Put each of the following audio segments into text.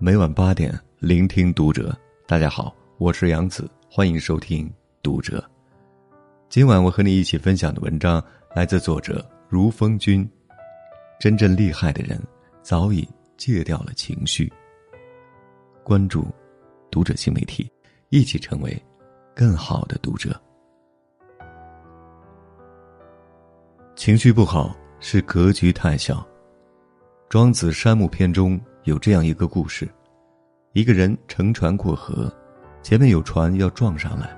每晚八点，聆听读者。大家好，我是杨子，欢迎收听读者。今晚我和你一起分享的文章来自作者如风君。真正厉害的人，早已戒掉了情绪。关注读者新媒体，一起成为更好的读者。情绪不好是格局太小。庄子《山木》篇中。有这样一个故事：一个人乘船过河，前面有船要撞上来，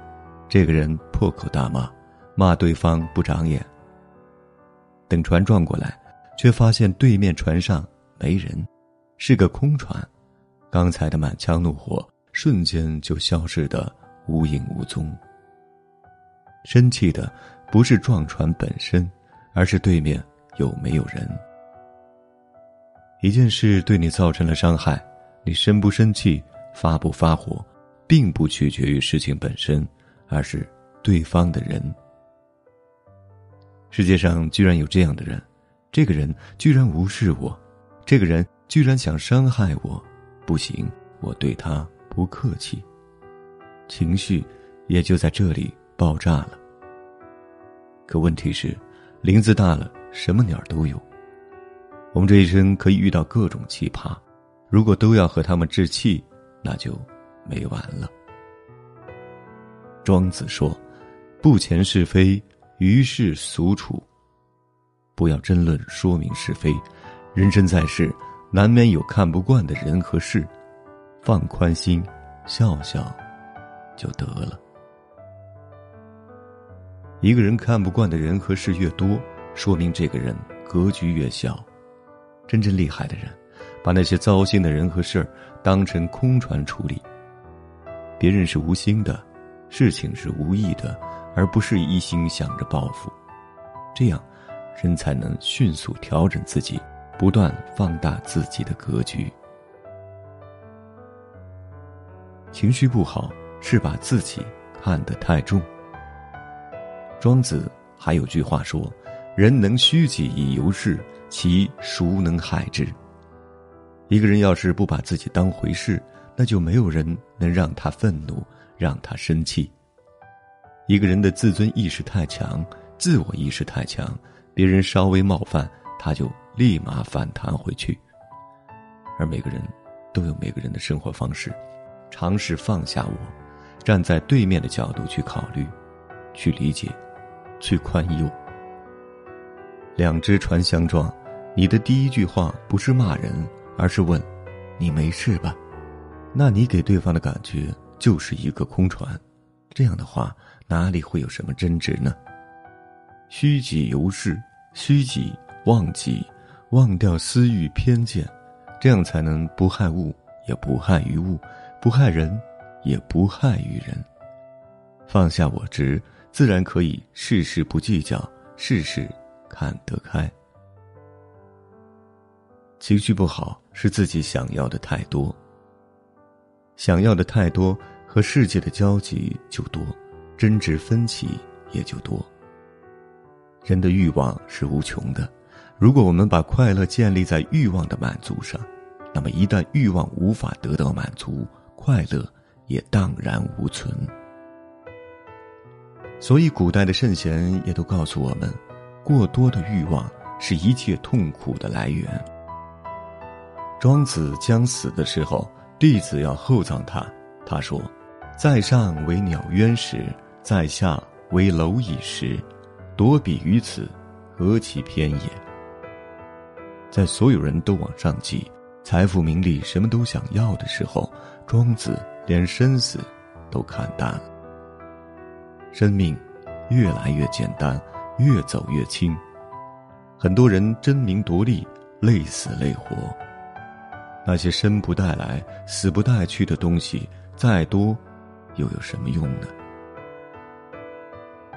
这个人破口大骂，骂对方不长眼。等船撞过来，却发现对面船上没人，是个空船，刚才的满腔怒火瞬间就消失的无影无踪。生气的不是撞船本身，而是对面有没有人。一件事对你造成了伤害，你生不生气、发不发火，并不取决于事情本身，而是对方的人。世界上居然有这样的人，这个人居然无视我，这个人居然想伤害我，不行，我对他不客气，情绪也就在这里爆炸了。可问题是，林子大了，什么鸟都有。我们这一生可以遇到各种奇葩，如果都要和他们置气，那就没完了。庄子说：“不前是非，于世俗处。不要争论说明是非，人生在世，难免有看不惯的人和事，放宽心，笑笑，就得了。一个人看不惯的人和事越多，说明这个人格局越小。”真正厉害的人，把那些糟心的人和事儿当成空船处理。别人是无心的，事情是无意的，而不是一心想着报复。这样，人才能迅速调整自己，不断放大自己的格局。情绪不好是把自己看得太重。庄子还有句话说：“人能虚己以游世。”其孰能害之？一个人要是不把自己当回事，那就没有人能让他愤怒，让他生气。一个人的自尊意识太强，自我意识太强，别人稍微冒犯，他就立马反弹回去。而每个人都有每个人的生活方式，尝试放下我，站在对面的角度去考虑，去理解，去宽宥。两只船相撞。你的第一句话不是骂人，而是问：“你没事吧？”那你给对方的感觉就是一个空船。这样的话，哪里会有什么争执呢？虚己由是，虚己忘己，忘掉私欲偏见，这样才能不害物，也不害于物，不害人，也不害于人。放下我执，自然可以事事不计较，事事看得开。情绪不好是自己想要的太多，想要的太多，和世界的交集就多，争执分歧也就多。人的欲望是无穷的，如果我们把快乐建立在欲望的满足上，那么一旦欲望无法得到满足，快乐也荡然无存。所以，古代的圣贤也都告诉我们，过多的欲望是一切痛苦的来源。庄子将死的时候，弟子要厚葬他。他说：“在上为鸟渊时，在下为蝼蚁时，夺彼于此，何其偏也！”在所有人都往上挤，财富名利什么都想要的时候，庄子连生死都看淡了。生命越来越简单，越走越轻。很多人争名夺利，累死累活。那些生不带来、死不带去的东西，再多，又有什么用呢？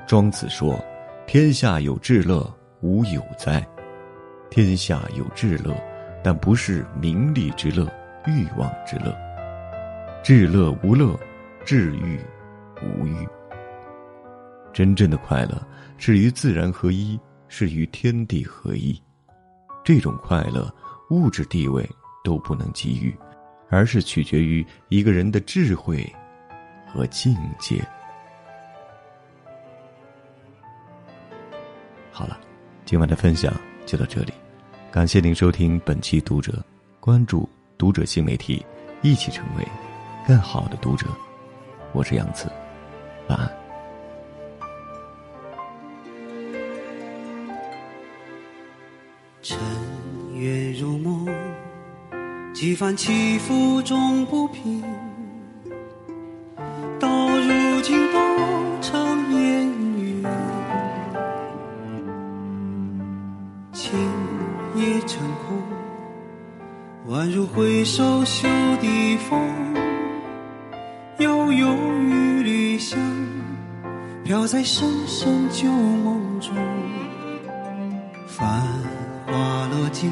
庄子说：“天下有至乐，无有哉？天下有至乐，但不是名利之乐、欲望之乐。至乐无乐，至欲无欲。真正的快乐是与自然合一，是与天地合一。这种快乐，物质地位。”都不能给予，而是取决于一个人的智慧和境界。好了，今晚的分享就到这里，感谢您收听本期《读者》，关注读者新媒体，一起成为更好的读者。我是杨子，晚安。番起伏终不平，到如今都成烟云。情也成空，宛如回首袖底风，悠悠一缕香，飘在深深旧梦中。繁华落尽，